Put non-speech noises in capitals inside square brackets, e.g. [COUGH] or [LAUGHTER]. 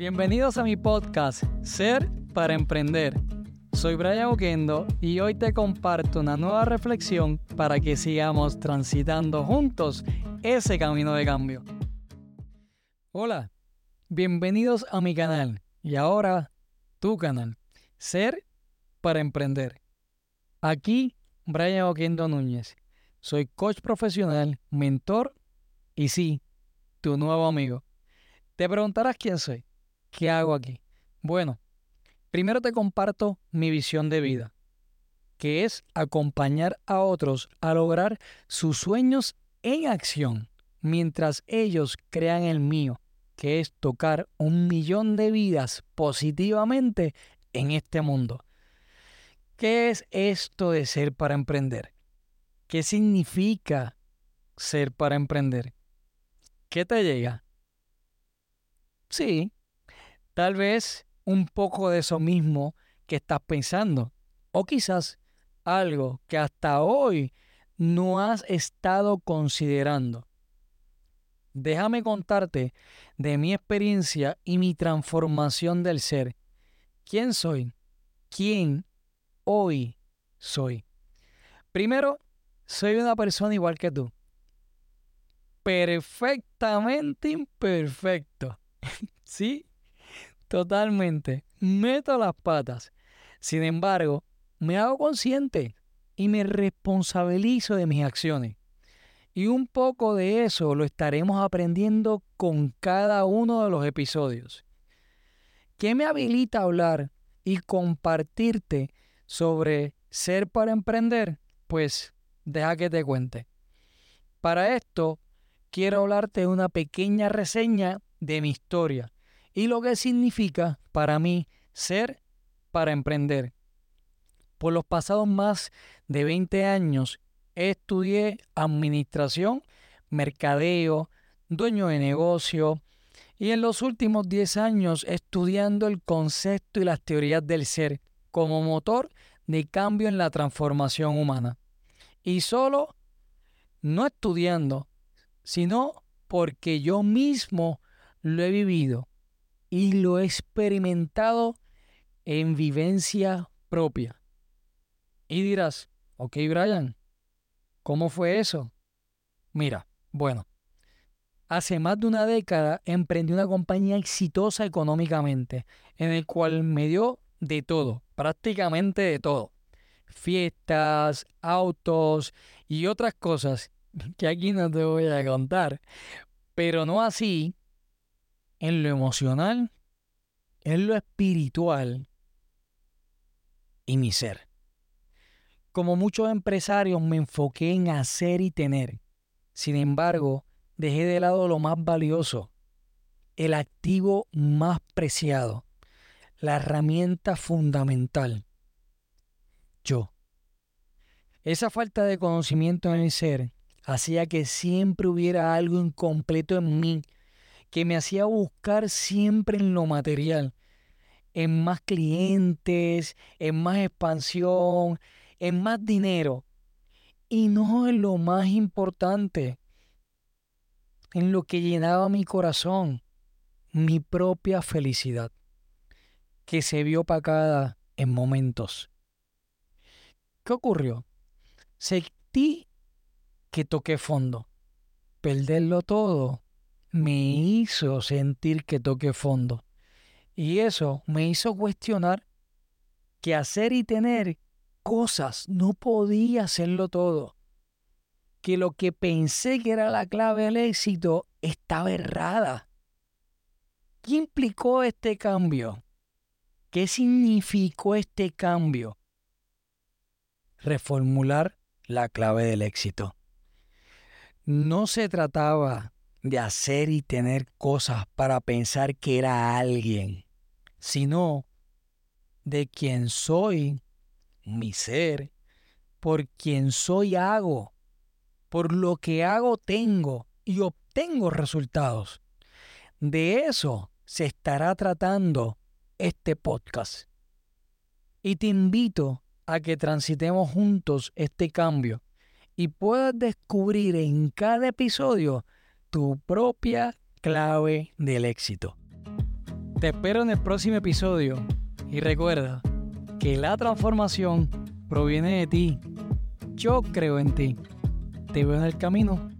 Bienvenidos a mi podcast Ser para Emprender. Soy Brian Oquendo y hoy te comparto una nueva reflexión para que sigamos transitando juntos ese camino de cambio. Hola, bienvenidos a mi canal y ahora tu canal, Ser para Emprender. Aquí Brian Oquendo Núñez. Soy coach profesional, mentor y sí, tu nuevo amigo. Te preguntarás quién soy. ¿Qué hago aquí? Bueno, primero te comparto mi visión de vida, que es acompañar a otros a lograr sus sueños en acción, mientras ellos crean el mío, que es tocar un millón de vidas positivamente en este mundo. ¿Qué es esto de ser para emprender? ¿Qué significa ser para emprender? ¿Qué te llega? Sí, Tal vez un poco de eso mismo que estás pensando. O quizás algo que hasta hoy no has estado considerando. Déjame contarte de mi experiencia y mi transformación del ser. ¿Quién soy? ¿Quién hoy soy? Primero, soy una persona igual que tú. Perfectamente imperfecto. [LAUGHS] ¿Sí? Totalmente. Meto las patas. Sin embargo, me hago consciente y me responsabilizo de mis acciones. Y un poco de eso lo estaremos aprendiendo con cada uno de los episodios. ¿Qué me habilita a hablar y compartirte sobre ser para emprender? Pues deja que te cuente. Para esto, quiero hablarte de una pequeña reseña de mi historia y lo que significa para mí ser para emprender. Por los pasados más de 20 años estudié administración, mercadeo, dueño de negocio y en los últimos 10 años estudiando el concepto y las teorías del ser como motor de cambio en la transformación humana. Y solo no estudiando, sino porque yo mismo lo he vivido y lo he experimentado en vivencia propia. Y dirás, ok Brian, ¿cómo fue eso? Mira, bueno, hace más de una década emprendí una compañía exitosa económicamente, en el cual me dio de todo, prácticamente de todo. Fiestas, autos y otras cosas [LAUGHS] que aquí no te voy a contar. Pero no así en lo emocional, en lo espiritual y mi ser. Como muchos empresarios me enfoqué en hacer y tener. Sin embargo, dejé de lado lo más valioso, el activo más preciado, la herramienta fundamental. Yo. Esa falta de conocimiento en el ser hacía que siempre hubiera algo incompleto en mí que me hacía buscar siempre en lo material, en más clientes, en más expansión, en más dinero. Y no en lo más importante, en lo que llenaba mi corazón, mi propia felicidad, que se vio opacada en momentos. ¿Qué ocurrió? Sentí que toqué fondo. Perderlo todo me hizo sentir que toqué fondo. Y eso me hizo cuestionar que hacer y tener cosas no podía hacerlo todo. Que lo que pensé que era la clave del éxito estaba errada. ¿Qué implicó este cambio? ¿Qué significó este cambio? Reformular la clave del éxito. No se trataba de hacer y tener cosas para pensar que era alguien, sino de quien soy, mi ser, por quien soy hago, por lo que hago tengo y obtengo resultados. De eso se estará tratando este podcast. Y te invito a que transitemos juntos este cambio y puedas descubrir en cada episodio tu propia clave del éxito. Te espero en el próximo episodio y recuerda que la transformación proviene de ti. Yo creo en ti. Te veo en el camino